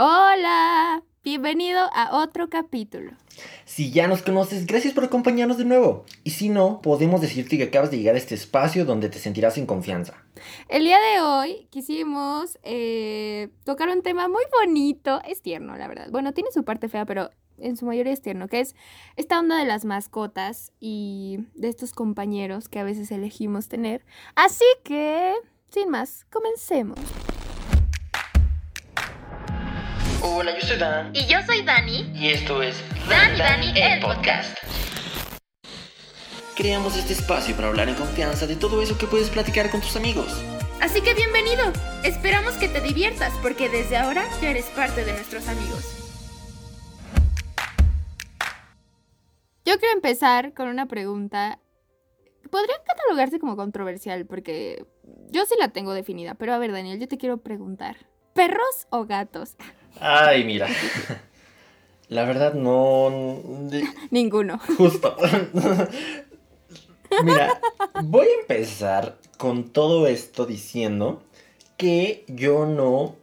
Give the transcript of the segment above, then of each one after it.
Hola, bienvenido a otro capítulo. Si ya nos conoces, gracias por acompañarnos de nuevo. Y si no, podemos decirte que acabas de llegar a este espacio donde te sentirás en confianza. El día de hoy quisimos eh, tocar un tema muy bonito, es tierno, la verdad. Bueno, tiene su parte fea, pero en su mayoría es tierno, que es esta onda de las mascotas y de estos compañeros que a veces elegimos tener. Así que, sin más, comencemos. Hola, yo soy Dan. Y yo soy Dani. Y esto es Dan y Dani, el podcast. Creamos este espacio para hablar en confianza de todo eso que puedes platicar con tus amigos. Así que bienvenido. Esperamos que te diviertas porque desde ahora ya eres parte de nuestros amigos. Yo quiero empezar con una pregunta. Podría catalogarse como controversial porque yo sí la tengo definida, pero a ver, Daniel, yo te quiero preguntar. ¿Perros o gatos? Ay, mira. La verdad no... Ninguno. Justo. Mira, voy a empezar con todo esto diciendo que yo no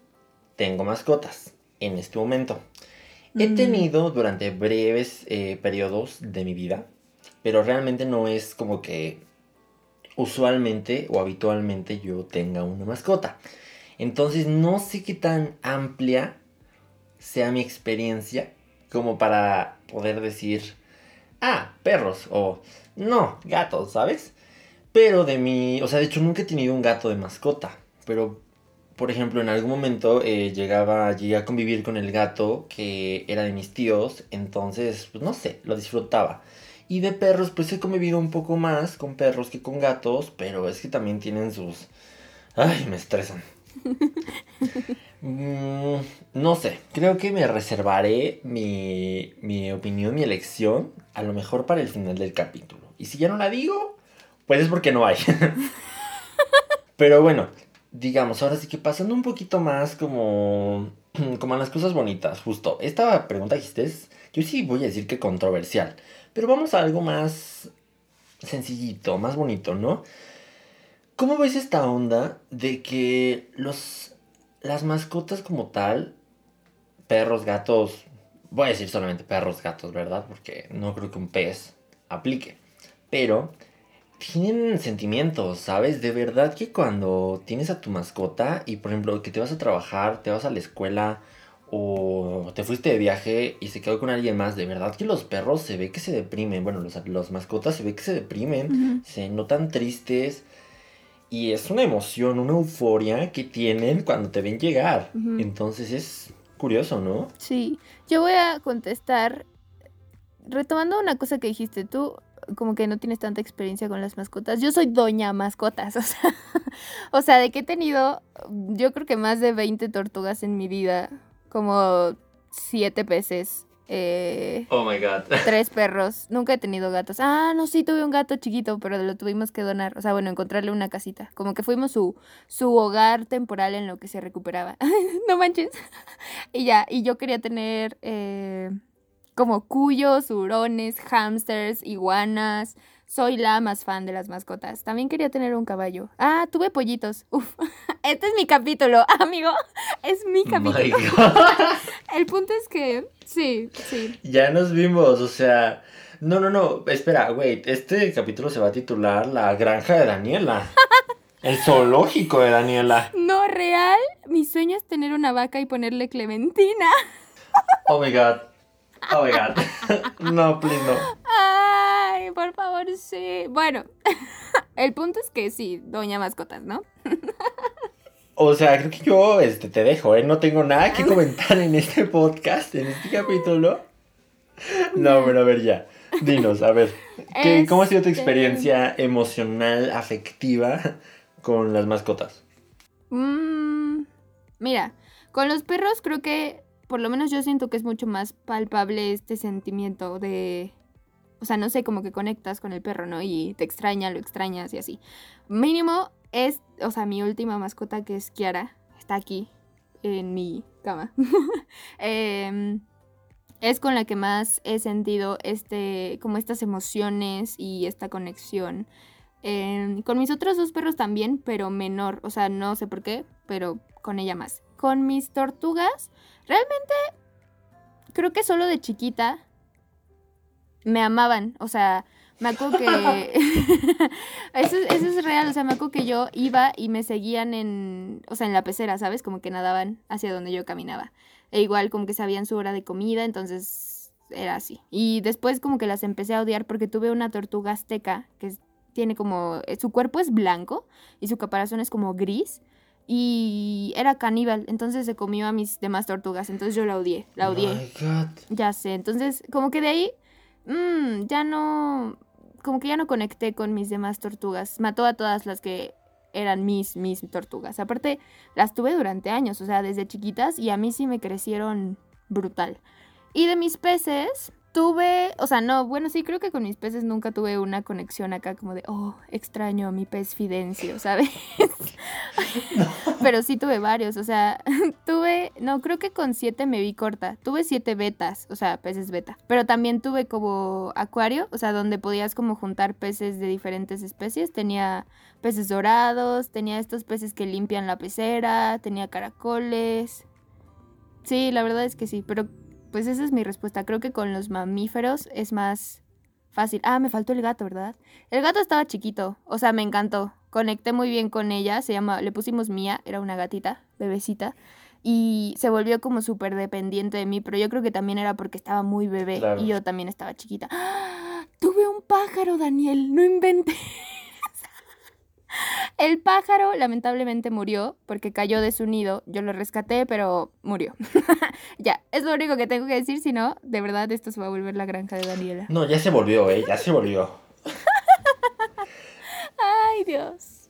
tengo mascotas en este momento. He Mm. tenido durante breves eh, periodos de mi vida, pero realmente no es como que usualmente o habitualmente yo tenga una mascota. Entonces no sé qué tan amplia sea mi experiencia como para poder decir, ah, perros o no, gatos, ¿sabes? Pero de mi, o sea, de hecho nunca he tenido un gato de mascota, pero por ejemplo en algún momento eh, llegaba, llegué a convivir con el gato que era de mis tíos, entonces, pues no sé, lo disfrutaba. Y de perros, pues he convivido un poco más con perros que con gatos, pero es que también tienen sus... Ay, me estresan. Mm, no sé, creo que me reservaré mi, mi opinión, mi elección, a lo mejor para el final del capítulo. Y si ya no la digo, pues es porque no hay. Pero bueno, digamos, ahora sí que pasando un poquito más como, como a las cosas bonitas, justo. Esta pregunta que hiciste, yo sí voy a decir que controversial. Pero vamos a algo más sencillito, más bonito, ¿no? ¿Cómo ves esta onda de que los las mascotas como tal, perros, gatos, voy a decir solamente perros, gatos, ¿verdad? Porque no creo que un pez aplique. Pero tienen sentimientos, ¿sabes? De verdad que cuando tienes a tu mascota y por ejemplo que te vas a trabajar, te vas a la escuela o te fuiste de viaje y se quedó con alguien más, de verdad que los perros se ve que se deprimen, bueno, los, los mascotas se ve que se deprimen, Ujú. se notan tristes. Y es una emoción, una euforia que tienen cuando te ven llegar. Entonces es curioso, ¿no? Sí, yo voy a contestar retomando una cosa que dijiste tú, como que no tienes tanta experiencia con las mascotas. Yo soy doña mascotas, o sea, o sea, de que he tenido, yo creo que más de 20 tortugas en mi vida, como 7 peces, eh, Oh my god. tres perros. Nunca he tenido gatos. Ah, no, sí, tuve un gato chiquito, pero lo tuvimos que donar. O sea, bueno, encontrarle una casita. Como que fuimos su, su hogar temporal en lo que se recuperaba. no manches. y ya, y yo quería tener eh, como cuyos, hurones, hamsters, iguanas. Soy la más fan de las mascotas. También quería tener un caballo. Ah, tuve pollitos. Uf. Este es mi capítulo, amigo. Es mi capítulo. El punto es que, sí, sí. ya nos vimos, o sea. No, no, no. Espera, wait. Este capítulo se va a titular La granja de Daniela. El zoológico de Daniela. No, real. Mi sueño es tener una vaca y ponerle Clementina. Oh my god. Oh my god. No, please no. Por favor, sí. Bueno, el punto es que sí, doña mascotas, ¿no? O sea, creo que yo este, te dejo, ¿eh? No tengo nada que comentar en este podcast, en este capítulo. No, pero a ver ya. Dinos, a ver. ¿qué- ¿Cómo ha sido tu Este- experiencia emocional, afectiva con las mascotas? Mm, mira, con los perros creo que, por lo menos yo siento que es mucho más palpable este sentimiento de... O sea, no sé, como que conectas con el perro, ¿no? Y te extraña, lo extrañas y así. Mínimo es, o sea, mi última mascota que es Kiara, está aquí en mi cama. Em, es con la que más he sentido este, como estas emociones y esta conexión. Em, con mis otros dos perros también, pero menor. O sea, no sé por qué, pero con ella más. con mis tortugas, realmente creo que solo de chiquita me amaban. O sea, me acuerdo que. eso, eso, es real. O sea, me acuerdo que yo iba y me seguían en. O sea, en la pecera, ¿sabes? Como que nadaban hacia donde yo caminaba. E igual, como que sabían su hora de comida, entonces era así. Y después, como que las empecé a odiar porque tuve una tortuga azteca que tiene como. Eh, su cuerpo es blanco y su caparazón es como gris. Y era caníbal, entonces se comió a mis demás tortugas. Entonces yo la odié, la odié. Ya sé, entonces como que de ahí mmm, ya no, como que ya no conecté con mis demás tortugas. Mató a todas las que eran mis, mis tortugas. Aparte, las tuve durante años, o sea, desde chiquitas y a mí sí me crecieron brutal. Y de mis peces, tuve, o sea, no, bueno, sí, creo que con mis peces nunca tuve una conexión acá como de, oh, extraño a mi pez Fidencio, ¿sabes? Pero sí tuve varios, o sea, tuve, no, creo que con siete me vi corta. Tuve siete betas, o sea, peces beta. Pero también tuve como acuario, o sea, donde podías como juntar peces de diferentes especies. Tenía peces dorados, tenía estos peces que limpian la pecera, tenía caracoles. Sí, la verdad es que sí, pero pues esa es mi respuesta. Creo que con los mamíferos es más fácil. Ah, me faltó el gato, ¿verdad? El gato estaba chiquito, o sea, me encantó. Conecté muy bien con ella, se llama, le pusimos Mía, era una gatita, bebecita, y se volvió como súper dependiente de mí, pero yo creo que también era porque estaba muy bebé y yo también estaba chiquita. ¡Ah! Tuve un pájaro, Daniel, no inventé. El pájaro lamentablemente murió porque cayó de su nido. Yo lo rescaté, pero murió. ya, es lo único que tengo que decir, si no, de verdad esto se va a volver la granja de Daniela. No, ya se volvió, ¿eh? Ya se volvió. Ay, Dios.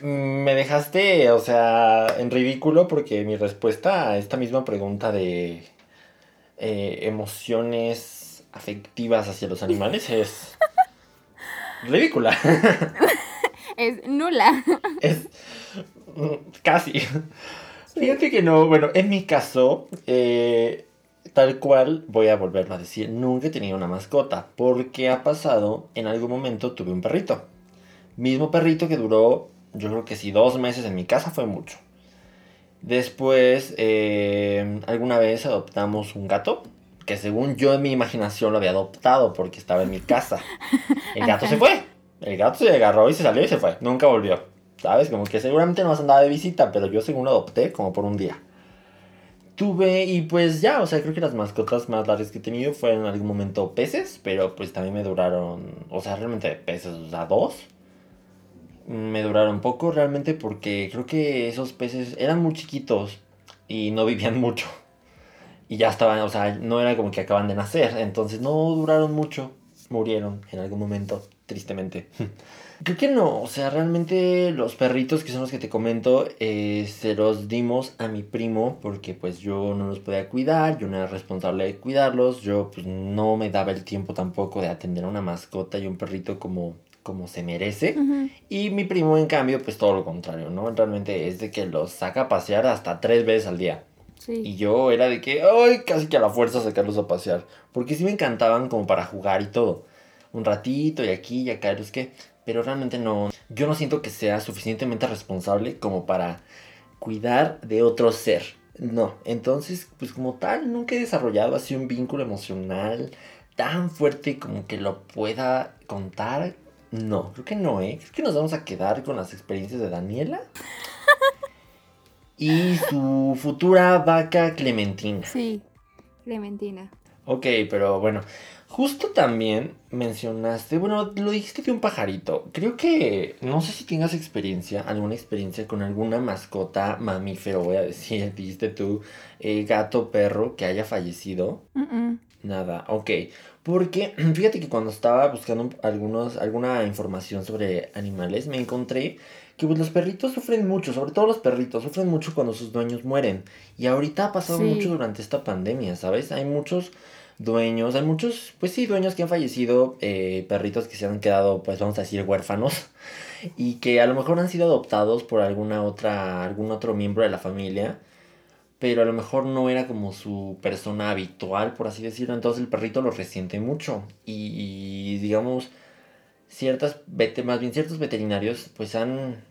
Me dejaste, o sea, en ridículo porque mi respuesta a esta misma pregunta de eh, emociones afectivas hacia los animales es ridícula. es nula. Es casi. Fíjate que no, bueno, en mi caso, eh, tal cual voy a volverlo a decir, nunca he tenido una mascota, porque ha pasado, en algún momento tuve un perrito. Mismo perrito que duró, yo creo que si dos meses en mi casa fue mucho. Después, eh, alguna vez adoptamos un gato, que según yo en mi imaginación lo había adoptado porque estaba en mi casa. El gato se fue. El gato se agarró y se salió y se fue. Nunca volvió. ¿Sabes? Como que seguramente no andaba de visita, pero yo según lo adopté como por un día. Tuve y pues ya, o sea, creo que las mascotas más largas que he tenido fueron en algún momento peces, pero pues también me duraron, o sea, realmente peces, o sea, dos. Me duraron poco realmente porque creo que esos peces eran muy chiquitos y no vivían mucho. Y ya estaban, o sea, no era como que acaban de nacer, entonces no duraron mucho, murieron en algún momento tristemente. Creo que no, o sea, realmente los perritos que son los que te comento, eh, se los dimos a mi primo porque pues yo no los podía cuidar, yo no era responsable de cuidarlos, yo pues no me daba el tiempo tampoco de atender a una mascota y un perrito como, como se merece. Y mi primo en cambio pues todo lo contrario, ¿no? Realmente es de que los saca a pasear hasta tres veces al día. Y yo era de que, ay, casi que a la fuerza sacarlos a pasear. Porque sí me encantaban como para jugar y todo un ratito y aquí y acá, es que, pero realmente no, yo no siento que sea suficientemente responsable como para cuidar de otro ser. No, entonces, pues como tal, nunca he desarrollado así un vínculo emocional tan fuerte como que lo pueda contar. No, creo que no, ¿eh? Creo que nos vamos a quedar con las experiencias de Daniela. y su futura vaca Clementina. Sí, Clementina. Ok, pero bueno, Justo también mencionaste, bueno, lo dijiste de un pajarito. Creo que, no sé si tengas experiencia, alguna experiencia con alguna mascota mamífero, voy a decir, dijiste tú, eh, gato, perro que haya fallecido. Nada, ok. Porque fíjate que cuando estaba buscando algunos, alguna información sobre animales, me encontré que pues, los perritos sufren mucho, sobre todo los perritos, sufren mucho cuando sus dueños mueren. Y ahorita ha pasado mucho durante esta pandemia, ¿sabes? Hay muchos dueños, hay muchos, pues sí, dueños que han fallecido, eh, perritos que se han quedado, pues vamos a decir, huérfanos, y que a lo mejor han sido adoptados por alguna otra, algún otro miembro de la familia, pero a lo mejor no era como su persona habitual, por así decirlo, entonces el perrito lo resiente mucho, y, digamos, ciertas, más bien ciertos veterinarios, pues han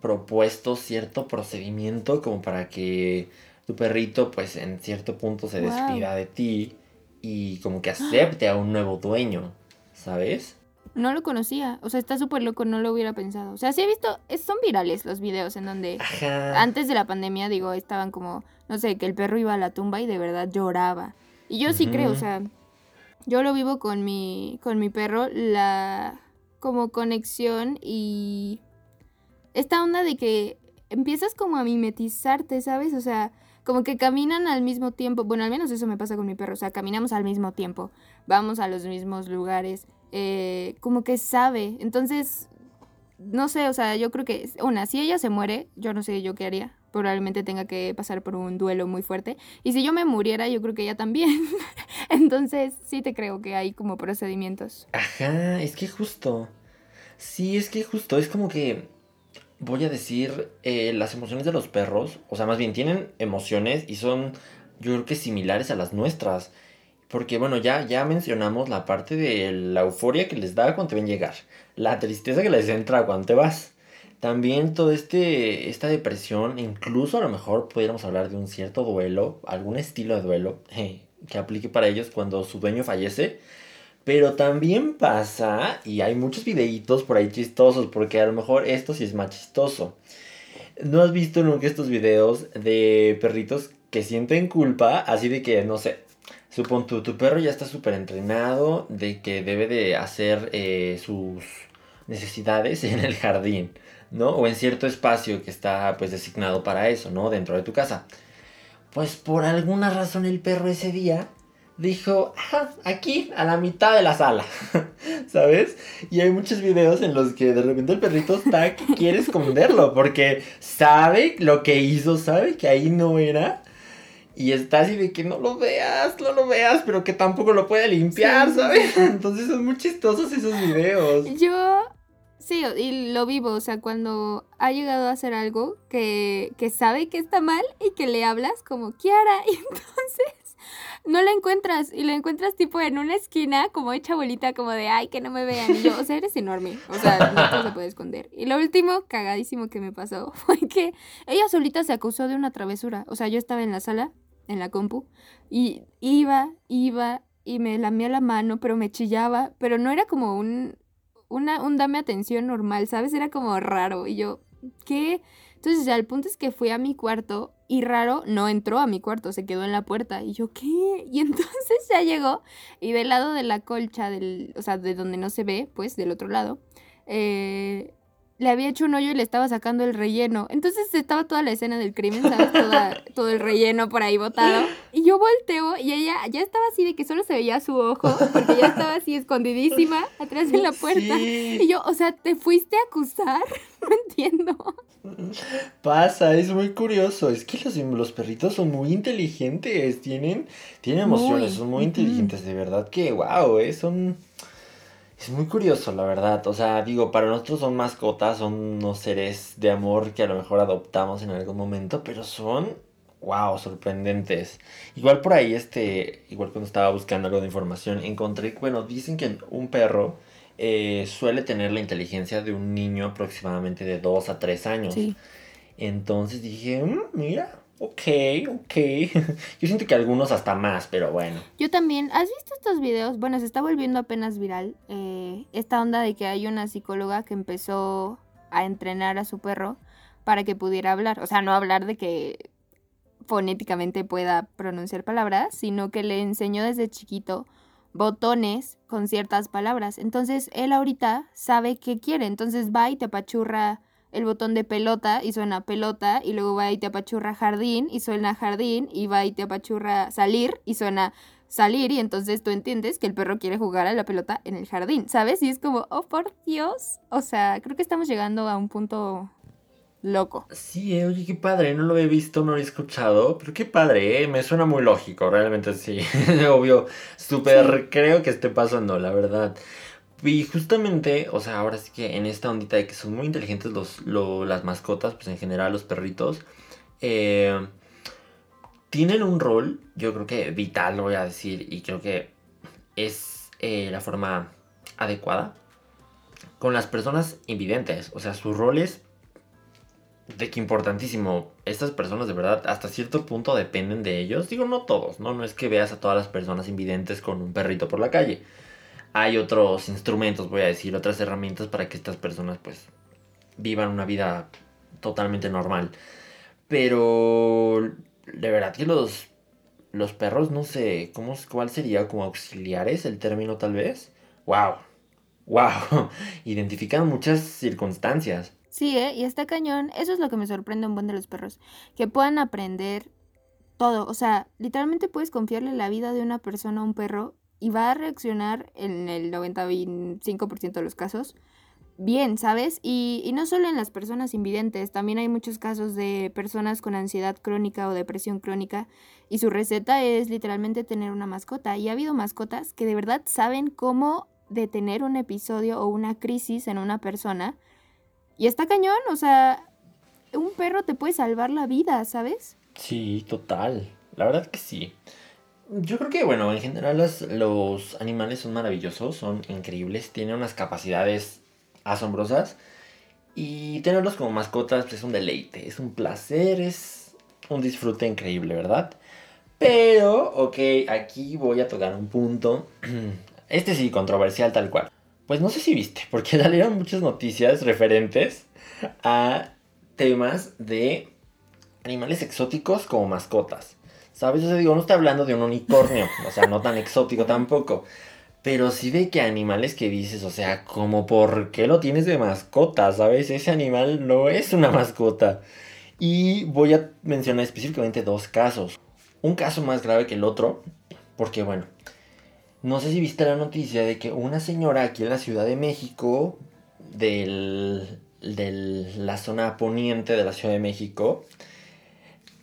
propuesto cierto procedimiento como para que tu perrito pues en cierto punto se Wow. despida de ti y como que acepte a un nuevo dueño, ¿sabes? No lo conocía. O sea, está súper loco, no lo hubiera pensado. O sea, sí he visto, son virales los videos en donde Ajá. antes de la pandemia, digo, estaban como, no sé, que el perro iba a la tumba y de verdad lloraba. Y yo sí creo, o sea, yo lo vivo con mi, con mi perro, la como conexión y esta onda de que empiezas como a mimetizarte, ¿sabes? O sea, como que caminan al mismo tiempo. Bueno, al menos eso me pasa con mi perro. O sea, caminamos al mismo tiempo. Vamos a los mismos lugares. eh, como que sabe. Entonces, no sé, o sea, yo creo que, una, si ella se muere, yo no sé yo qué haría. Probablemente tenga que pasar por un duelo muy fuerte. Y si yo me muriera, yo creo que ella también. Entonces, sí te creo que hay como procedimientos. Ajá, es que justo. Sí, es que justo, es como que voy a decir eh, las emociones de los perros, o sea, más bien tienen emociones y son, yo creo que similares a las nuestras. Porque bueno, ya, ya mencionamos la parte de la euforia que les da cuando te ven llegar, la tristeza que les entra cuando te vas. También todo este, esta depresión, incluso a lo mejor pudiéramos hablar de un cierto duelo, algún estilo de duelo que aplique para ellos cuando su dueño fallece. Pero también pasa, y hay muchos videitos por ahí chistosos, porque a lo mejor esto sí es más chistoso. ¿No has visto nunca estos videos de perritos que sienten culpa? Así de que, no sé, supón tú, tu perro ya está súper entrenado de que debe de hacer eh, sus necesidades en el jardín, ¿no? O en cierto espacio que está pues designado para eso, ¿no? Dentro de tu casa. Pues por alguna razón el perro ese día dijo, "Ah, aquí, a la mitad de la sala, ¿sabes? Y hay muchos videos en los que de repente el perrito está que quiere esconderlo porque sabe lo que hizo, sabe que ahí no era. Y está así de que no lo veas, no lo veas, pero que tampoco lo puede limpiar, Sí. ¿sabes? Entonces son muy chistosos esos videos. Yo, sí, y lo vivo, o sea, cuando ha llegado a hacer algo que, que sabe que está mal y que le hablas como Kiara, y entonces no la encuentras, y la encuentras tipo en una esquina, como hecha bolita, como de, ay, que no me vean, y yo, o sea, eres enorme, o sea, no todo se puede esconder. Y lo último, cagadísimo que me pasó, fue que ella solita se acusó de una travesura, o sea, yo estaba en la sala, en la compu, y iba, iba, y me lamía la mano, pero me chillaba, pero no era como un, una, un dame atención normal, ¿sabes? Era como raro. Y yo, ¿qué? Entonces ya el punto es que fui a mi cuarto y raro no entró a mi cuarto, se quedó en la puerta. Y yo, ¿qué? Y entonces ya llegó y del lado de la colcha, del, o sea, de donde no se ve, pues del otro lado, eh, le había hecho un hoyo y le estaba sacando el relleno. Entonces estaba toda la escena del crimen, ¿sabes? Toda- todo el relleno por ahí botado. Y yo volteo y ella ya estaba así de que solo se veía su ojo, porque ya estaba así escondidísima atrás de la puerta. Sí. Y yo, o sea, ¿te fuiste a acusar? No entiendo. Pasa, es muy curioso. Es que los, los perritos son muy inteligentes. Tienen, tienen emociones, Muy, son muy inteligentes. De verdad que, wow, eh, son. Es muy curioso, la verdad. O sea, digo, para nosotros son mascotas, son unos seres de amor que a lo mejor adoptamos en algún momento, pero son, wow, sorprendentes. Igual por ahí, este, igual cuando estaba buscando algo de información, encontré, bueno, dicen que un perro eh, suele tener la inteligencia de un niño aproximadamente de 2 a 3 años. Sí. Entonces dije, "Mm, mira, ok, ok. Yo siento que algunos hasta más, pero bueno. Yo también, ¿has visto estos videos? Bueno, se está volviendo apenas viral. eh, esta onda de que hay una psicóloga que empezó a entrenar a su perro para que pudiera hablar. O sea, no hablar de que fonéticamente pueda pronunciar palabras, sino que le enseñó desde chiquito botones con ciertas palabras. Entonces, él ahorita sabe qué quiere. Entonces va y te apachurra el botón de pelota y suena pelota y luego va y te apachurra jardín y suena jardín y va y te apachurra salir y suena salir y entonces tú entiendes que el perro quiere jugar a la pelota en el jardín, ¿sabes? Y es como, oh por Dios, o sea, creo que estamos llegando a un punto loco. Sí, eh, oye, qué padre, no lo he visto, no lo he escuchado, pero qué padre, eh, me suena muy lógico, realmente sí, obvio, súper creo que esté pasando, la verdad. Y justamente, o sea, ahora sí que en esta ondita de que son muy inteligentes los, lo- las mascotas, pues en general los perritos, eh, tienen un rol, yo creo que vital, voy a decir, y creo que es eh, la forma adecuada con las personas invidentes, o sea, su rol es de que importantísimo. estas personas de verdad hasta cierto punto dependen de ellos. Digo, no todos, ¿no? No es que veas a todas las personas invidentes con un perrito por la calle. Hay otros instrumentos, voy a decir, otras herramientas para que estas personas pues vivan una vida totalmente normal. Pero de verdad que los, los perros, no sé, ¿cómo, ¿cuál sería? ¿Como auxiliares el término tal vez? ¡Wow! ¡Wow! Identifican muchas circunstancias. Sí, ¿eh? y está cañón. Eso es lo que me sorprende un buen de los perros. Que puedan aprender todo. O sea, literalmente puedes confiarle la vida de una persona a un perro y va a reaccionar en el 95% de los casos bien, ¿sabes? Y, y, no solo en las personas invidentes, también hay muchos casos de personas con ansiedad crónica o depresión crónica y su receta es literalmente tener una mascota. Y ha habido mascotas que de verdad saben cómo detener un episodio o una crisis en una persona y está cañón, o sea, un perro te puede salvar la vida, ¿sabes? Sí, total. La verdad que sí. Yo creo que, bueno, en general los animales son maravillosos, son increíbles, tienen unas capacidades asombrosas. Y tenerlos como mascotas es un deleite, es un placer, es un disfrute increíble, ¿verdad? Pero, ok, aquí voy a tocar un punto. Este sí, controversial tal cual. Pues no sé si viste, porque salieron muchas noticias referentes a temas de animales exóticos como mascotas. ¿Sabes? O sea, digo, no estoy hablando de un unicornio, o sea, no tan exótico tampoco. Pero sí de que animales que dices, o sea, como por qué lo tienes de mascota, ¿sabes? Ese animal no es una mascota. Y voy a mencionar específicamente dos casos. Un caso más grave que el otro, porque bueno, no sé si viste la noticia de que una señora aquí en la Ciudad de México, de la zona poniente de la Ciudad de México,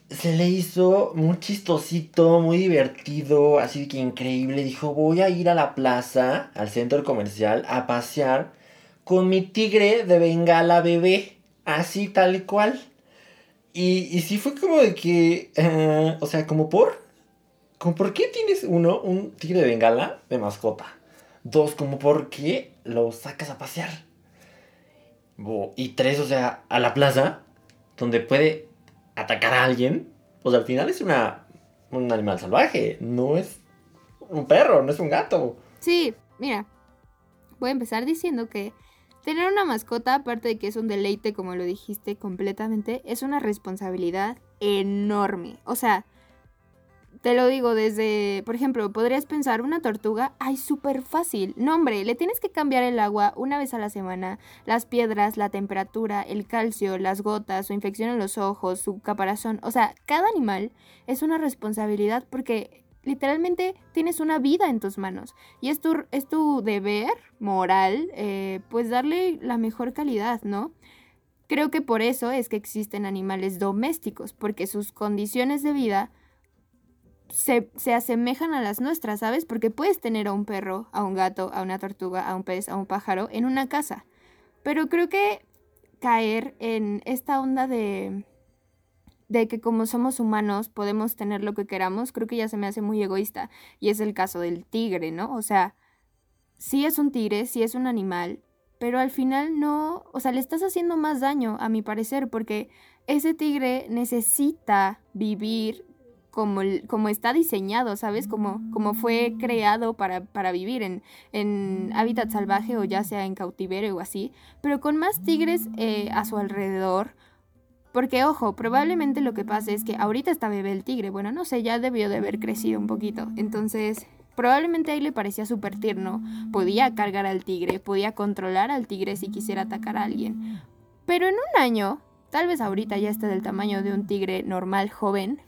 se le hizo muy chistosito, muy divertido, así que increíble. Dijo, voy a ir a la plaza, al centro comercial, a pasear con mi tigre de bengala bebé, así tal cual. Y, y sí fue como de que, eh, o sea, como por, como por qué tienes uno, un tigre de bengala de mascota. Dos, como por qué lo sacas a pasear. Y tres, o sea, a la plaza, donde puede atacar a alguien. Pues al final es una, un animal salvaje, no es un perro, no es un gato. Sí, mira, voy a empezar diciendo que tener una mascota, aparte de que es un deleite, como lo dijiste completamente, es una responsabilidad enorme. O sea, te lo digo desde, por ejemplo, podrías pensar una tortuga, ay, súper fácil. No, hombre, le tienes que cambiar el agua una vez a la semana, las piedras, la temperatura, el calcio, las gotas, su infección en los ojos, su caparazón. O sea, cada animal es una responsabilidad porque literalmente tienes una vida en tus manos. Y es tu, es tu deber moral, eh, pues darle la mejor calidad, ¿no? Creo que por eso es que existen animales domésticos, porque sus condiciones de vida se, asemejan a las nuestras, ¿sabes? Porque puedes tener a un perro, a un gato, a una tortuga, a un pez, a un pájaro en una casa. Pero creo que caer en esta onda de de que como somos humanos podemos tener lo que queramos, creo que ya se me hace muy egoísta. Y es el caso del tigre, ¿no? O sea, sí es un tigre, sí es un animal, pero al final no, o sea, le estás haciendo más daño, a mi parecer, porque ese tigre necesita vivir como, como está diseñado, ¿sabes? Como, como fue creado para, para vivir en, en, hábitat salvaje o ya sea en cautiverio o así, pero con más tigres eh, a su alrededor. Porque, ojo, probablemente lo que pasa es que ahorita está bebé el tigre. Bueno, no sé, ya debió de haber crecido un poquito. Entonces, probablemente ahí le parecía súper tierno. Podía cargar al tigre, podía controlar al tigre si quisiera atacar a alguien. Pero en un año, tal vez ahorita ya esté del tamaño de un tigre normal joven,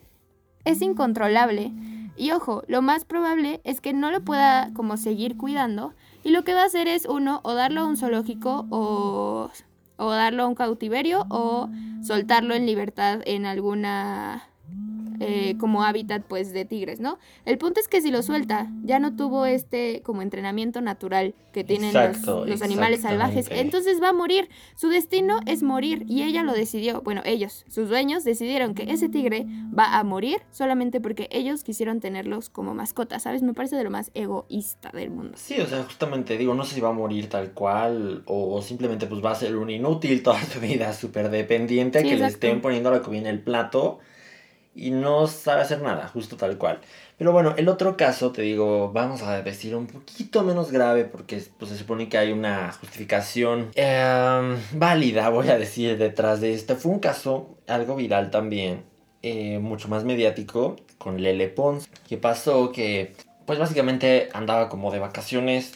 es incontrolable. Y ojo, lo más probable es que no lo pueda como seguir cuidando y lo que va a hacer es uno o darlo a un zoológico o, o darlo a un cautiverio o soltarlo en libertad en alguna eh, como hábitat pues de tigres, ¿no? El punto es que si lo suelta, ya no tuvo este como entrenamiento natural que tienen los- Exacto, los, animales salvajes, entonces va a morir. Su destino es morir y ella lo decidió. Bueno, ellos, sus dueños, decidieron que ese tigre va a morir solamente porque ellos quisieron tenerlos como mascotas, ¿sabes? Me parece de lo más egoísta del mundo. Sí, o sea, justamente digo, no sé si va a morir tal cual o simplemente pues va a ser un inútil toda su vida, súper dependiente a Sí, que le exacto. estén poniendo la comida en el plato y no sabe hacer nada, justo tal cual. Pero bueno, el otro caso, te digo, vamos a decir un poquito menos grave porque pues, se supone que hay una justificación em, válida, voy a decir, detrás de esto. Fue un caso algo viral también, eh, mucho más mediático, con Lele Pons. que pasó? Que pues básicamente andaba como de vacaciones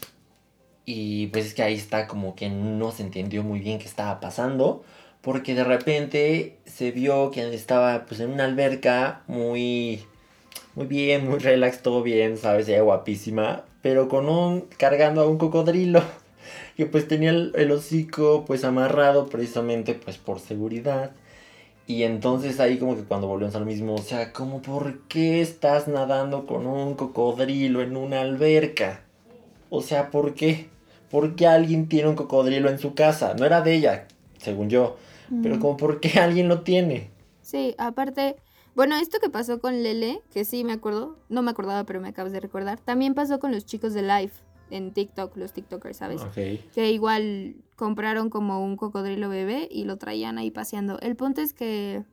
y pues es que ahí está como que no se entendió muy bien qué estaba pasando. Porque de repente se vio que estaba pues en una alberca muy, muy bien, muy relax, todo bien, ¿sabes? Ella guapísima. Pero con un, cargando a un cocodrilo. Que pues tenía el, el hocico pues amarrado precisamente pues por seguridad. Y entonces ahí como que cuando volvemos al mismo, o sea, como por qué estás nadando con un cocodrilo en una alberca? O sea, ¿por qué? ¿Por qué alguien tiene un cocodrilo en su casa? No era de ella, según yo. Pero como por qué alguien lo tiene. Sí, aparte, bueno, esto que pasó con Lele, que sí me acuerdo, no me acordaba, pero me acabas de recordar, también pasó con los chicos de Live en TikTok, los TikTokers, ¿sabes? Que igual compraron como un cocodrilo bebé y lo traían ahí paseando. El punto es que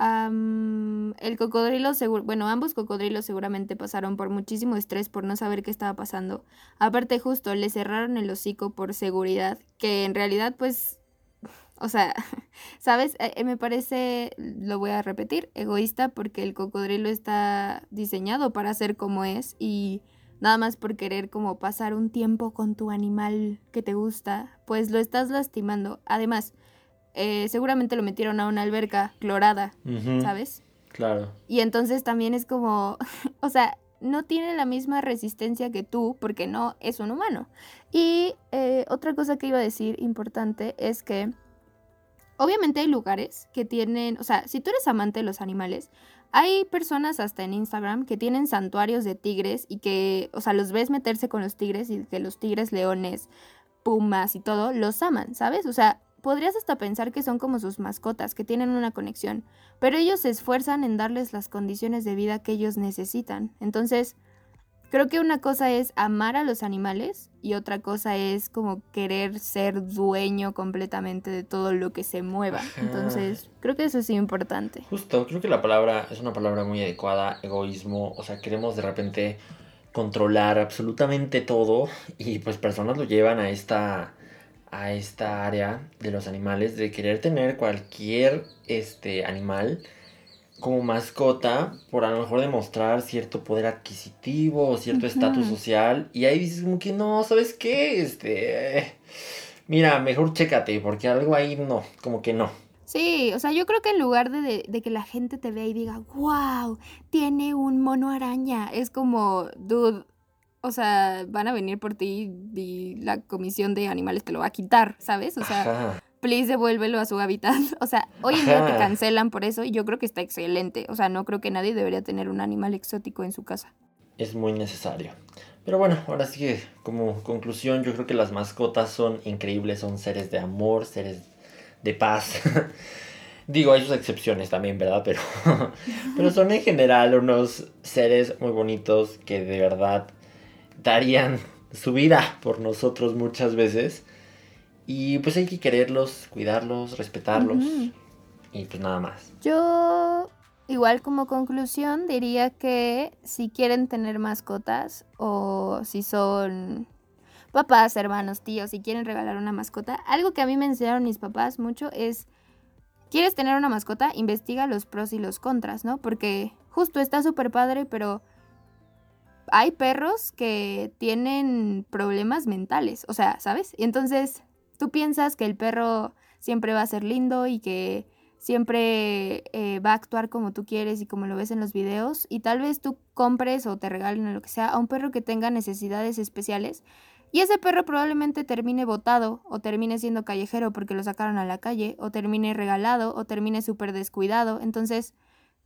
el cocodrilo, seguro, bueno, ambos cocodrilos seguramente pasaron por muchísimo estrés por no saber qué estaba pasando. Aparte justo, le cerraron el hocico por seguridad, que en realidad pues, o sea, ¿sabes? Eh, eh, me parece, lo voy a repetir, egoísta porque el cocodrilo está diseñado para ser como es y nada más por querer como pasar un tiempo con tu animal que te gusta, pues lo estás lastimando. Además, eh, seguramente lo metieron a una alberca clorada, ¿sabes? Claro. Y entonces también es como, o sea, no tiene la misma resistencia que tú porque no es un humano. Y eh, otra cosa que iba a decir importante es que obviamente hay lugares que tienen, o sea, si tú eres amante de los animales, hay personas hasta en Instagram que tienen santuarios de tigres y que, o sea, los ves meterse con los tigres y que los tigres, leones, pumas y todo, los aman, ¿sabes? O sea, podrías hasta pensar que son como sus mascotas, que tienen una conexión, pero ellos se esfuerzan en darles las condiciones de vida que ellos necesitan. Entonces, creo que una cosa es amar a los animales y otra cosa es como querer ser dueño completamente de todo lo que se mueva. Ajá. Entonces, creo que eso es importante. Justo, creo que la palabra es una palabra muy adecuada, egoísmo, o sea, queremos de repente controlar absolutamente todo y pues personas lo llevan a esta a esta área de los animales de querer tener cualquier este animal como mascota por a lo mejor demostrar cierto poder adquisitivo o cierto estatus social y ahí dices como que no, ¿sabes qué? Este mira, mejor chécate porque algo ahí no, como que no. Sí, o sea, yo creo que en lugar de, de- de que la gente te vea y diga, wow, tiene un mono araña, es como, dude, o sea, van a venir por ti y la comisión de animales te lo va a quitar, ¿sabes? O sea, Ajá. Please devuélvelo a su hábitat. O sea, hoy en día te cancelan por eso y yo creo que está excelente. O sea, no creo que nadie debería tener un animal exótico en su casa. es muy necesario. Pero bueno, ahora sí que como conclusión, yo creo que las mascotas son increíbles, son seres de amor, seres de paz. Digo, hay sus excepciones también, ¿verdad? Pero, pero son en general unos seres muy bonitos que de verdad darían su vida por nosotros muchas veces. Y pues hay que quererlos, cuidarlos, respetarlos. Y pues nada más. Yo, igual como conclusión, diría que si quieren tener mascotas o si son papás, hermanos, tíos, si quieren regalar una mascota, algo que a mí me enseñaron mis papás mucho es, ¿quieres tener una mascota? Investiga los pros y los contras, ¿no? Porque justo está súper padre, pero hay perros que tienen problemas mentales, o sea, ¿sabes? Y entonces tú piensas que el perro siempre va a ser lindo y que siempre eh, va a actuar como tú quieres y como lo ves en los videos y tal vez tú compres o te regalen o lo que sea a un perro que tenga necesidades especiales y ese perro probablemente termine botado o termine siendo callejero porque lo sacaron a la calle o termine regalado o termine súper descuidado. Entonces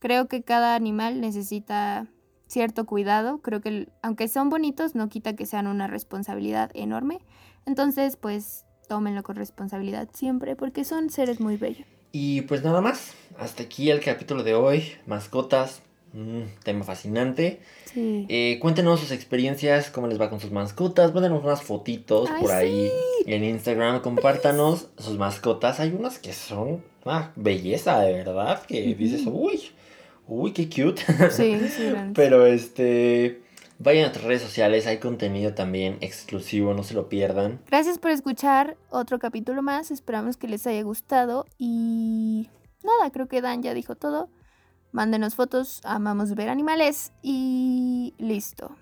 Creo que cada animal necesita cierto cuidado. Creo que aunque son bonitos, no quita que sean una responsabilidad enorme. Entonces, pues tómenlo con responsabilidad siempre porque son seres muy bellos. Y pues nada más, hasta aquí el capítulo de hoy, mascotas, un tema fascinante. Sí. Eh, cuéntenos sus experiencias, cómo les va con sus mascotas, mándenos unas fotitos Ay, por ahí en Instagram, compártanos sus mascotas. Hay unas que son una belleza, de verdad, que dices, uy, uy, qué cute. Sí, Pero este, vayan a nuestras redes sociales, hay contenido también exclusivo, no se lo pierdan. Gracias por escuchar otro capítulo más. Esperamos que les haya gustado. Y nada, creo que Dan ya dijo todo. Mándenos fotos, amamos ver animales. Y listo.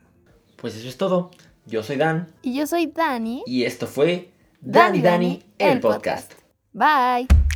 Pues eso es todo. Yo soy Dan Y yo soy Dani. y esto fue Dani Dani, el podcast. Bye.